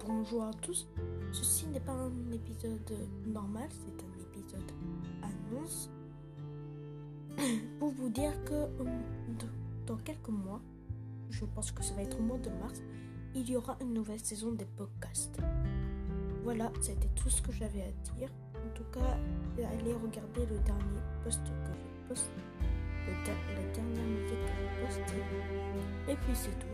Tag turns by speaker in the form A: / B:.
A: bonjour à tous. Ceci n'est pas un épisode normal, c'est un épisode annonce pour vous dire que euh, dans quelques mois, je pense que ça va être au mois de mars, il y aura une nouvelle saison des podcasts. Voilà, c'était tout ce que j'avais à dire. En tout cas, allez regarder le dernier post que j'ai posté, la dernière musique que j'ai postée. Et puis c'est tout.